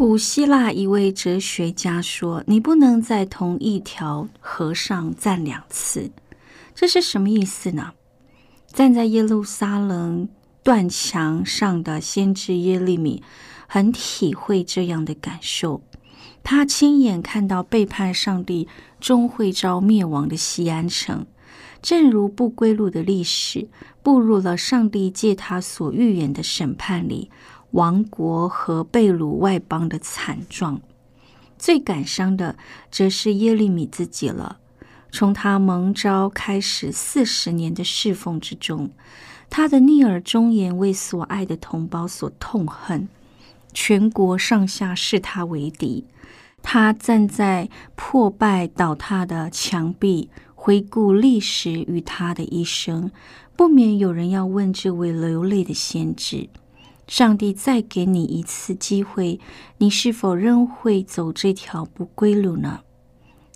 古希腊一位哲学家说：“你不能在同一条河上站两次。”这是什么意思呢？站在耶路撒冷断墙上的先知耶利米很体会这样的感受。他亲眼看到背叛上帝终会遭灭亡的西安城，正如不归路的历史步入了上帝借他所预言的审判里。王国和被掳外邦的惨状，最感伤的则是耶利米自己了。从他蒙召开始四十年的侍奉之中，他的逆耳忠言为所爱的同胞所痛恨，全国上下视他为敌。他站在破败倒塌的墙壁，回顾历史与他的一生，不免有人要问这位流泪的先知。上帝再给你一次机会，你是否仍会走这条不归路呢？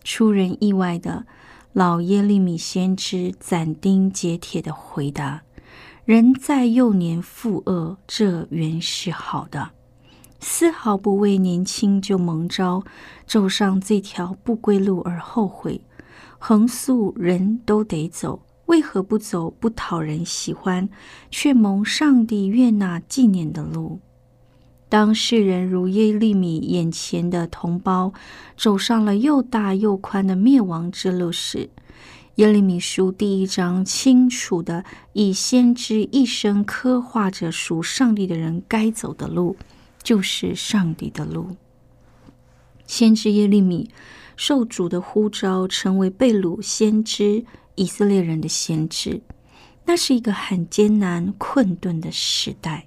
出人意外的，老耶利米先知斩钉截铁的回答：“人在幼年负恶，这原是好的，丝毫不为年轻就蒙招走上这条不归路而后悔。横竖人都得走。”为何不走不讨人喜欢，却蒙上帝悦纳纪念的路？当世人如耶利米眼前的同胞走上了又大又宽的灭亡之路时，耶利米书第一章清楚的以先知一生刻画着属上帝的人该走的路，就是上帝的路。先知耶利米受主的呼召，成为被掳先知。以色列人的先知，那是一个很艰难困顿的时代。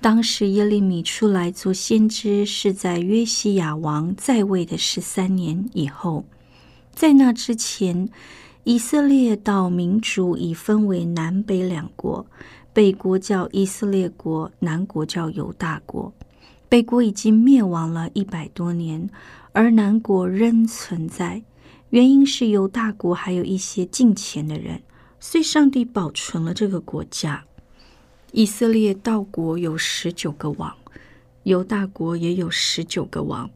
当时耶利米出来做先知，是在约西亚王在位的十三年以后。在那之前，以色列到民族已分为南北两国，北国叫以色列国，南国叫犹大国。北国已经灭亡了一百多年，而南国仍存在。原因是犹大国还有一些近前的人，所以上帝保存了这个国家。以色列道国有十九个王，犹大国也有十九个王，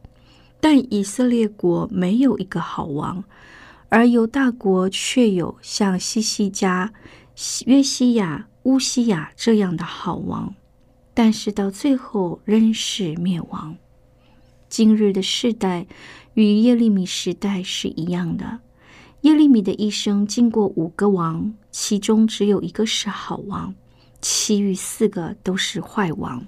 但以色列国没有一个好王，而犹大国却有像西西家、约西亚、乌西亚这样的好王，但是到最后仍是灭亡。今日的世代。与耶利米时代是一样的。耶利米的一生经过五个王，其中只有一个是好王，其余四个都是坏王。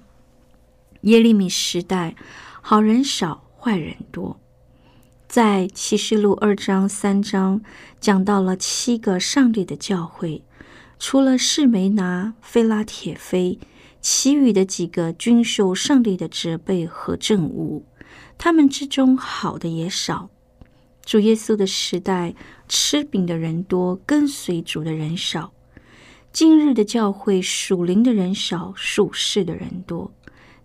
耶利米时代，好人少，坏人多。在启示录二章、三章讲到了七个上帝的教会，除了士梅拿、菲拉铁菲，其余的几个均受上帝的责备和憎恶。他们之中好的也少。主耶稣的时代，吃饼的人多，跟随主的人少。今日的教会，属灵的人少，属世的人多。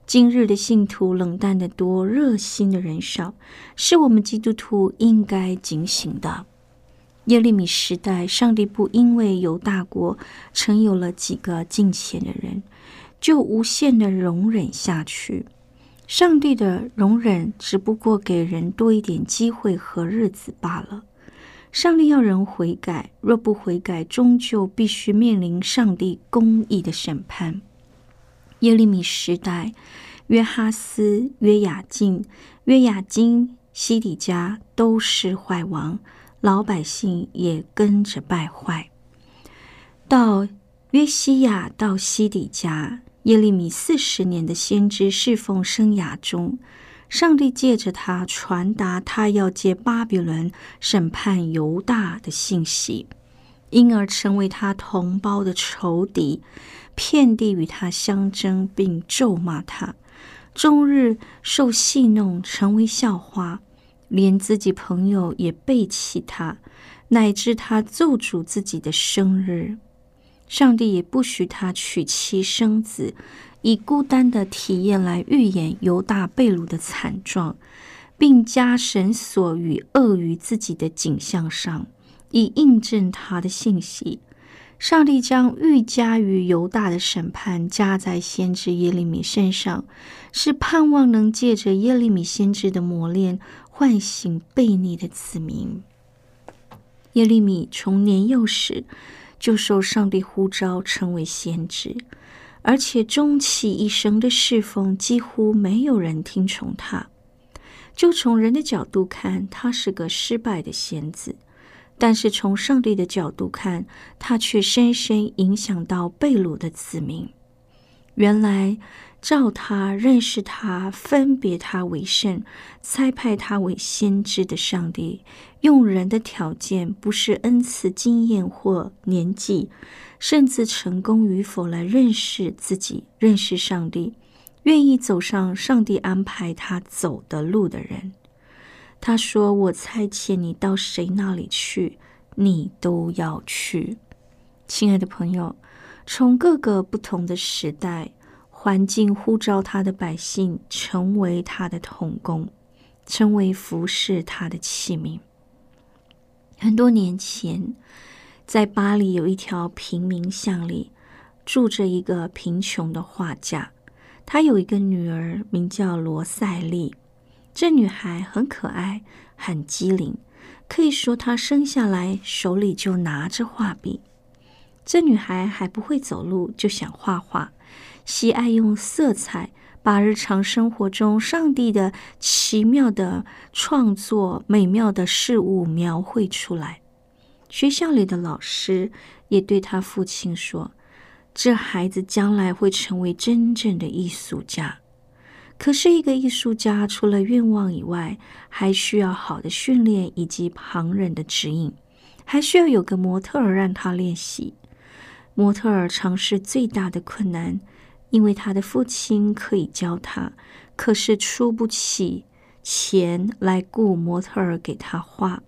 今日的信徒冷淡的多，热心的人少，是我们基督徒应该警醒的。耶利米时代，上帝不因为有大国曾有了几个敬虔的人，就无限的容忍下去。上帝的容忍只不过给人多一点机会和日子罢了。上帝要人悔改，若不悔改，终究必须面临上帝公义的审判。耶利米时代，约哈斯、约雅敬、约雅金、西底家都是坏王，老百姓也跟着败坏。到约西亚到西底家，耶利米四十年的先知侍奉生涯中。上帝借着他传达他要借巴比伦审判犹大的信息，因而成为他同胞的仇敌，遍地与他相争，并咒骂他，终日受戏弄，成为笑话，连自己朋友也背弃他，乃至他咒诅自己的生日，上帝也不许他娶妻生子。以孤单的体验来预言犹大被掳的惨状，并加绳索与恶于自己的景象上，以印证他的信息。上帝将愈加于犹大的审判加在先知耶利米身上，是盼望能借着耶利米先知的磨练，唤醒悖逆的子民。耶利米从年幼时就受上帝呼召，成为先知。而且终其一生的侍奉，几乎没有人听从他。就从人的角度看，他是个失败的先子；但是从上帝的角度看，他却深深影响到贝鲁的子民。原来。照他认识他，分别他为圣，差派他为先知的上帝，用人的条件，不是恩赐、经验或年纪，甚至成功与否来认识自己、认识上帝，愿意走上上帝安排他走的路的人。他说：“我差遣你到谁那里去，你都要去。”亲爱的朋友，从各个不同的时代。环境呼召他的百姓成为他的童工，成为服侍他的器皿。很多年前，在巴黎有一条平民巷里，住着一个贫穷的画家。他有一个女儿，名叫罗塞利。这女孩很可爱，很机灵，可以说她生下来手里就拿着画笔。这女孩还不会走路，就想画画。喜爱用色彩把日常生活中上帝的奇妙的创作、美妙的事物描绘出来。学校里的老师也对他父亲说：“这孩子将来会成为真正的艺术家。”可是，一个艺术家除了愿望以外，还需要好的训练以及旁人的指引，还需要有个模特儿让他练习。模特儿尝试最大的困难。因为他的父亲可以教他，可是出不起钱来雇模特儿给他画，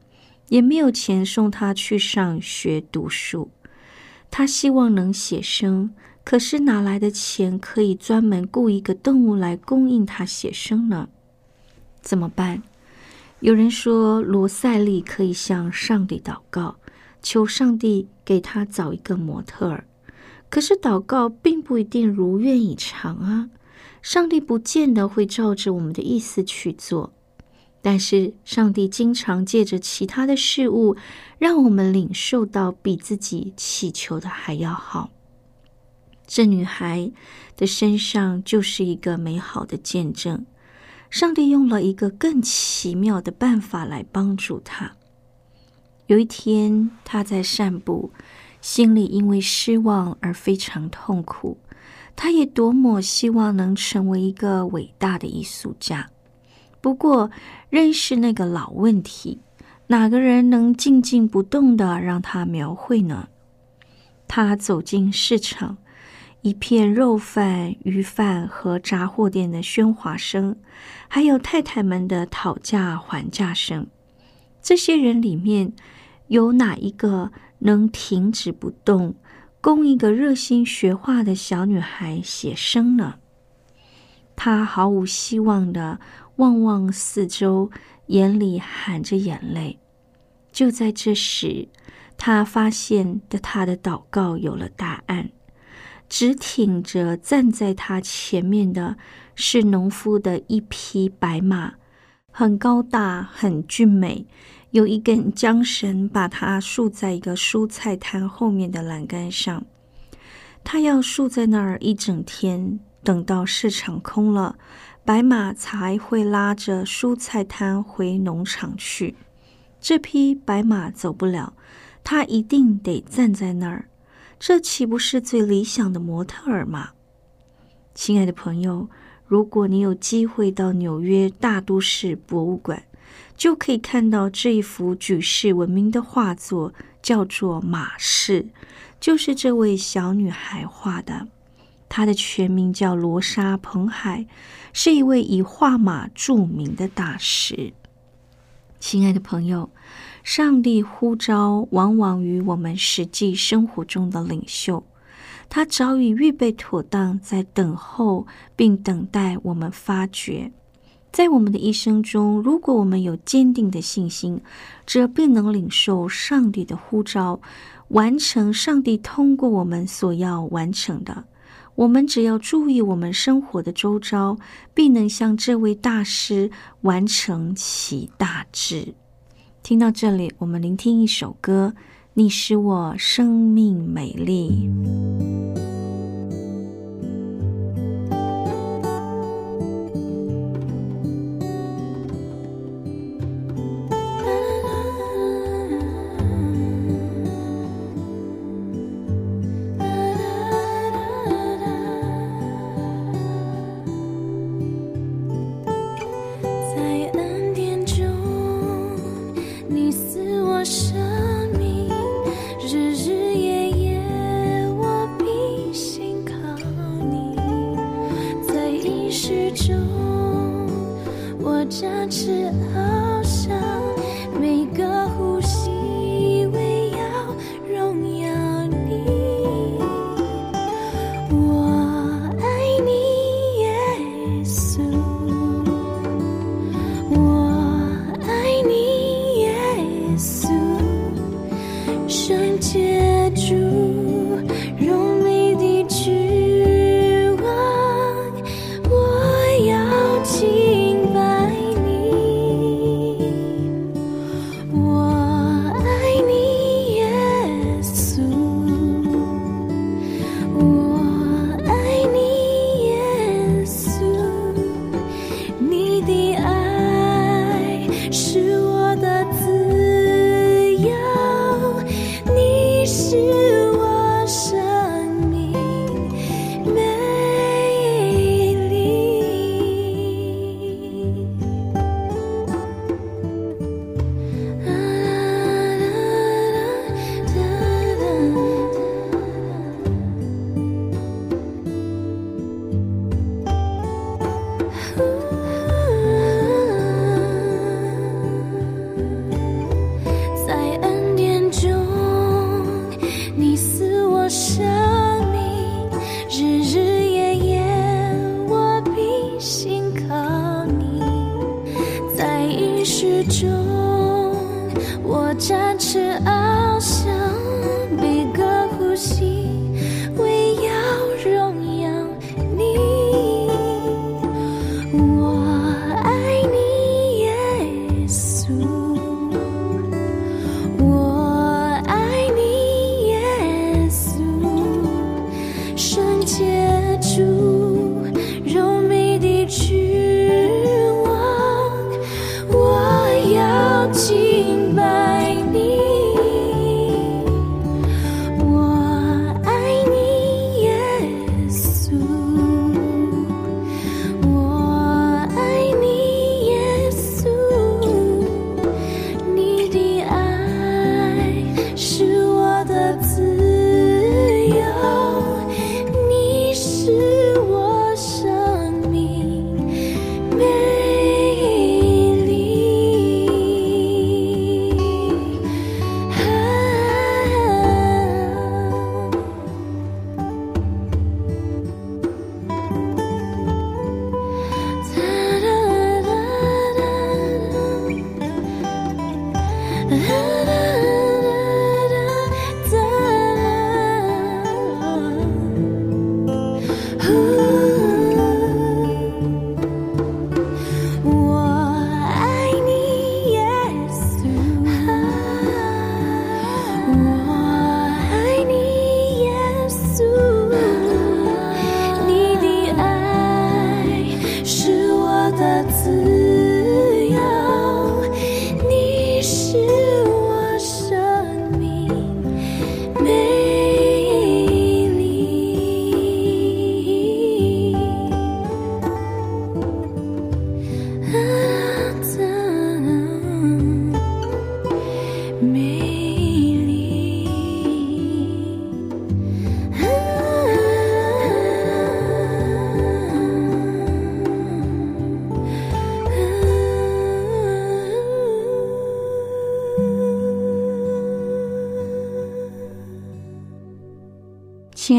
也没有钱送他去上学读书。他希望能写生，可是哪来的钱可以专门雇一个动物来供应他写生呢？怎么办？有人说罗塞利可以向上帝祷告，求上帝给他找一个模特儿。可是祷告并不一定如愿以偿啊！上帝不见得会照着我们的意思去做，但是上帝经常借着其他的事物，让我们领受到比自己祈求的还要好。这女孩的身上就是一个美好的见证。上帝用了一个更奇妙的办法来帮助她。有一天，她在散步。心里因为失望而非常痛苦，他也多么希望能成为一个伟大的艺术家。不过，认识那个老问题：哪个人能静静不动的让他描绘呢？他走进市场，一片肉贩、鱼贩和杂货店的喧哗声，还有太太们的讨价还价声。这些人里面有哪一个？能停止不动，供一个热心学画的小女孩写生呢？她毫无希望的望望四周，眼里含着眼泪。就在这时，她发现的她的祷告有了答案。直挺着站在她前面的是农夫的一匹白马，很高大，很俊美。有一根缰绳把它竖在一个蔬菜摊后面的栏杆上。它要竖在那儿一整天，等到市场空了，白马才会拉着蔬菜摊回农场去。这匹白马走不了，它一定得站在那儿。这岂不是最理想的模特儿吗？亲爱的朋友，如果你有机会到纽约大都市博物馆，就可以看到这一幅举世闻名的画作，叫做《马氏》。就是这位小女孩画的，她的全名叫罗莎·彭海，是一位以画马著名的大师。亲爱的朋友，上帝呼召往往与我们实际生活中的领袖，他早已预备妥当，在等候并等待我们发掘。在我们的一生中，如果我们有坚定的信心，则必能领受上帝的呼召。完成上帝通过我们所要完成的，我们只要注意我们生活的周遭，必能向这位大师完成其大志。听到这里，我们聆听一首歌：你使我生命美丽。你撕我伤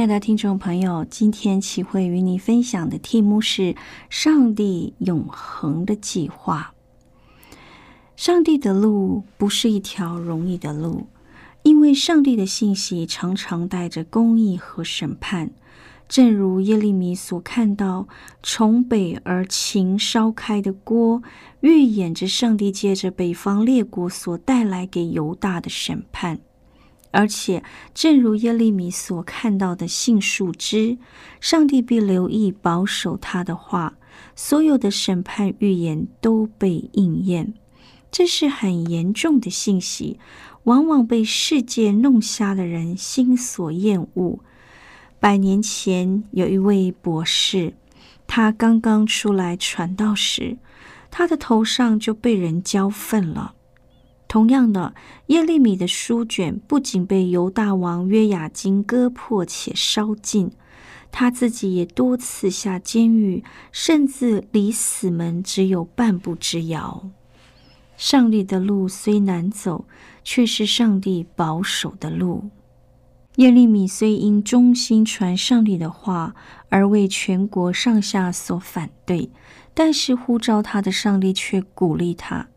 爱的听众朋友，今天启慧与你分享的题目是“上帝永恒的计划”。上帝的路不是一条容易的路，因为上帝的信息常常带着公义和审判。正如耶利米所看到，从北而秦烧开的锅，预演着上帝借着北方列国所带来给犹大的审判。而且，正如耶利米所看到的杏树枝，上帝必留意保守他的话，所有的审判预言都被应验。这是很严重的信息，往往被世界弄瞎的人心所厌恶。百年前，有一位博士，他刚刚出来传道时，他的头上就被人浇粪了。同样的，耶利米的书卷不仅被犹大王约雅金割破且烧尽，他自己也多次下监狱，甚至离死门只有半步之遥。上帝的路虽难走，却是上帝保守的路。耶利米虽因忠心传上帝的话而为全国上下所反对，但是呼召他的上帝却鼓励他。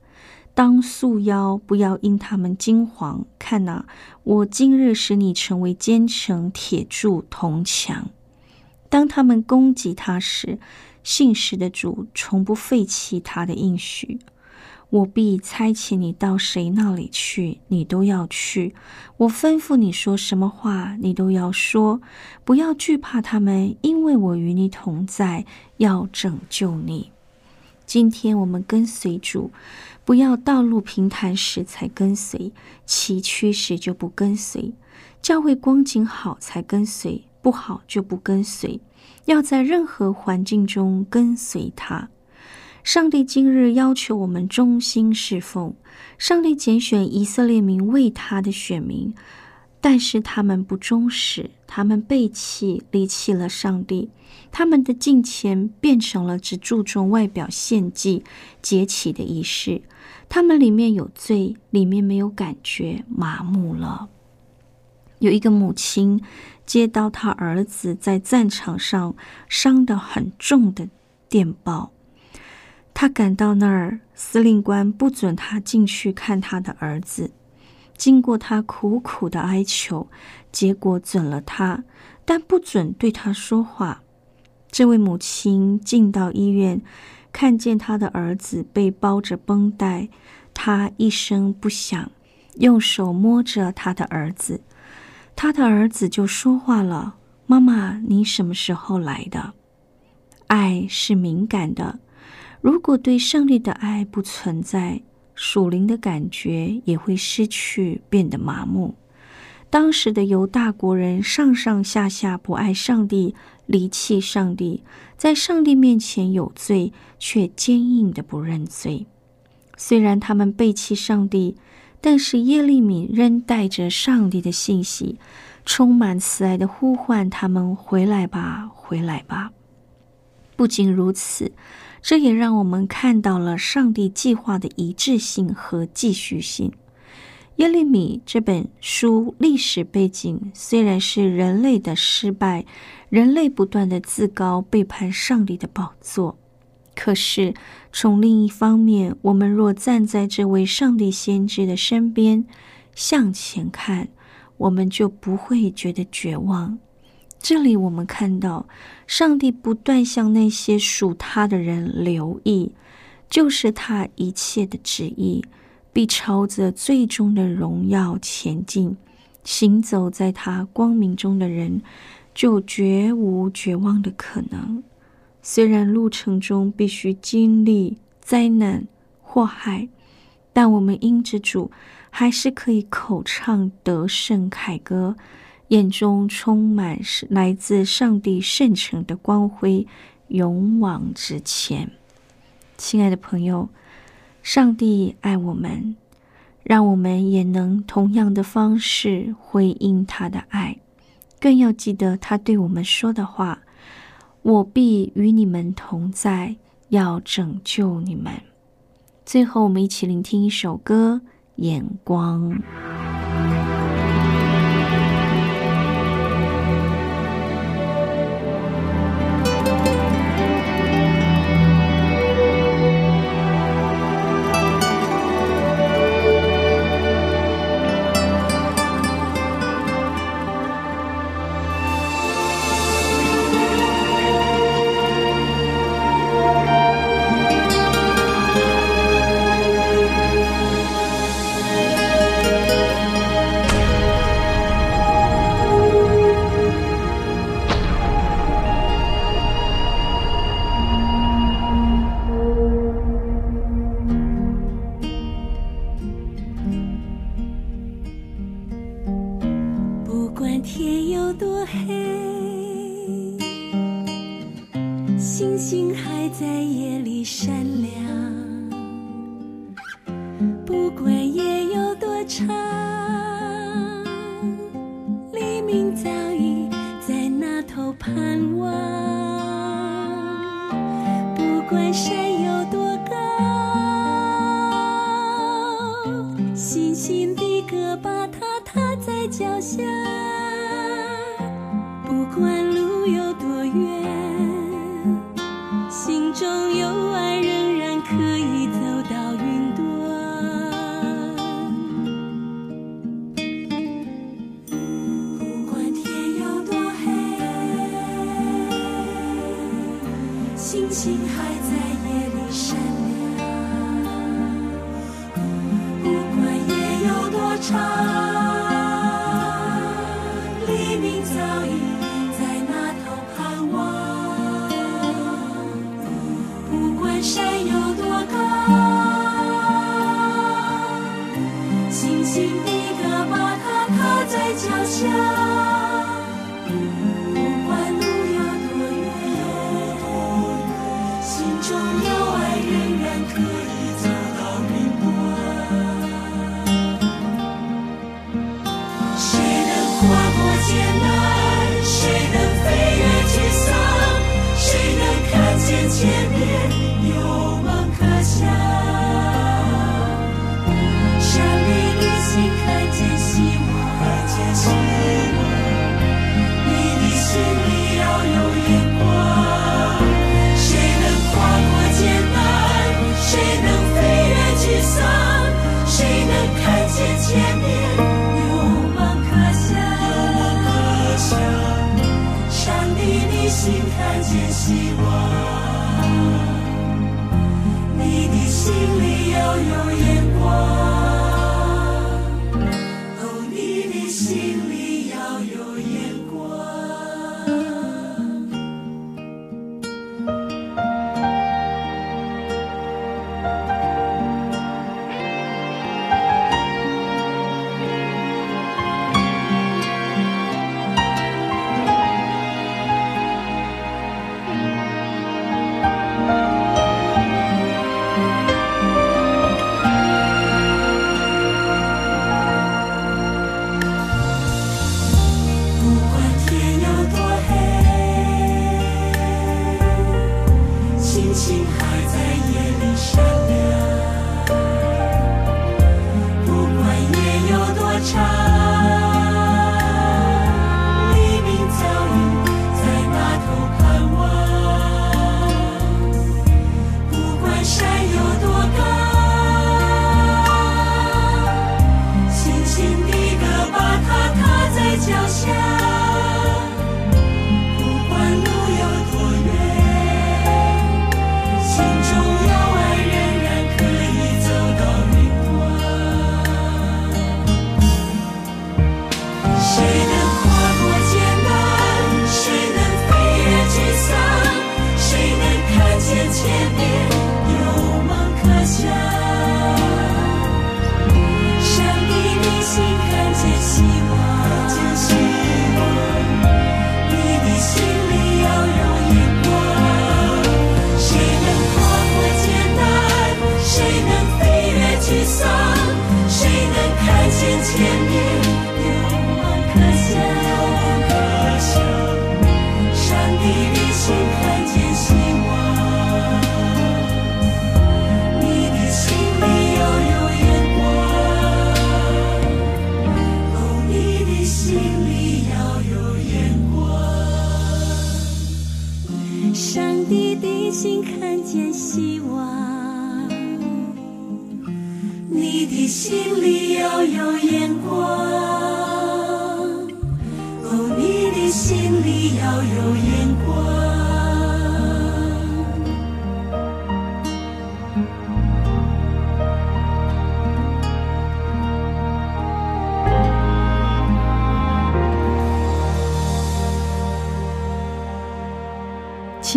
当束腰，不要因他们惊惶。看哪，我今日使你成为坚城、铁柱、铜墙。当他们攻击他时，信实的主从不废弃他的应许。我必差遣你到谁那里去，你都要去。我吩咐你说什么话，你都要说。不要惧怕他们，因为我与你同在，要拯救你。今天我们跟随主。不要道路平坦时才跟随，崎岖时就不跟随；教会光景好才跟随，不好就不跟随。要在任何环境中跟随他。上帝今日要求我们忠心侍奉。上帝拣选以色列民为他的选民。但是他们不忠实，他们背弃、离弃了上帝，他们的敬虔变成了只注重外表献祭、节起的仪式。他们里面有罪，里面没有感觉，麻木了。有一个母亲接到他儿子在战场上伤得很重的电报，他赶到那儿，司令官不准他进去看他的儿子。经过他苦苦的哀求，结果准了他，但不准对他说话。这位母亲进到医院，看见他的儿子被包着绷带，他一声不响，用手摸着他的儿子，他的儿子就说话了：“妈妈，你什么时候来的？”爱是敏感的，如果对上帝的爱不存在。属灵的感觉也会失去，变得麻木。当时的犹大国人上上下下不爱上帝，离弃上帝，在上帝面前有罪，却坚硬的不认罪。虽然他们背弃上帝，但是耶利米仍带着上帝的信息，充满慈爱的呼唤他们回来吧，回来吧。不仅如此。这也让我们看到了上帝计划的一致性和继续性。耶利米这本书历史背景虽然是人类的失败，人类不断的自高背叛上帝的宝座，可是从另一方面，我们若站在这位上帝先知的身边向前看，我们就不会觉得绝望。这里我们看到，上帝不断向那些属他的人留意，就是他一切的旨意，必朝着最终的荣耀前进。行走在他光明中的人，就绝无绝望的可能。虽然路程中必须经历灾难祸害，但我们因着主，还是可以口唱得胜凯歌。眼中充满是来自上帝圣城的光辉，勇往直前。亲爱的朋友，上帝爱我们，让我们也能同样的方式回应他的爱。更要记得他对我们说的话：“我必与你们同在，要拯救你们。”最后，我们一起聆听一首歌，《眼光》。在夜里闪亮不管夜有多长黎明早已在那头盼望。不管山有多高星星的歌把它踏在脚下。你早已。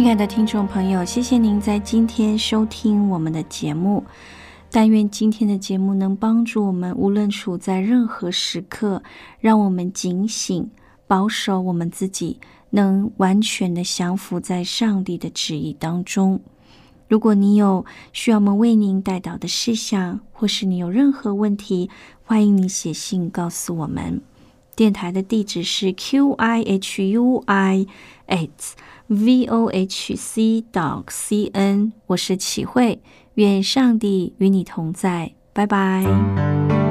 亲爱的听众朋友，谢谢您在今天收听我们的节目。但愿今天的节目能帮助我们，无论处在任何时刻，让我们警醒、保守我们自己，能完全的降服在上帝的旨意当中。如果你有需要我们为您带导的事项，或是你有任何问题，欢迎你写信告诉我们。电台的地址是 Q I H U I 8。V o h c dot c n。我是齐慧，愿上帝与你同在，拜拜。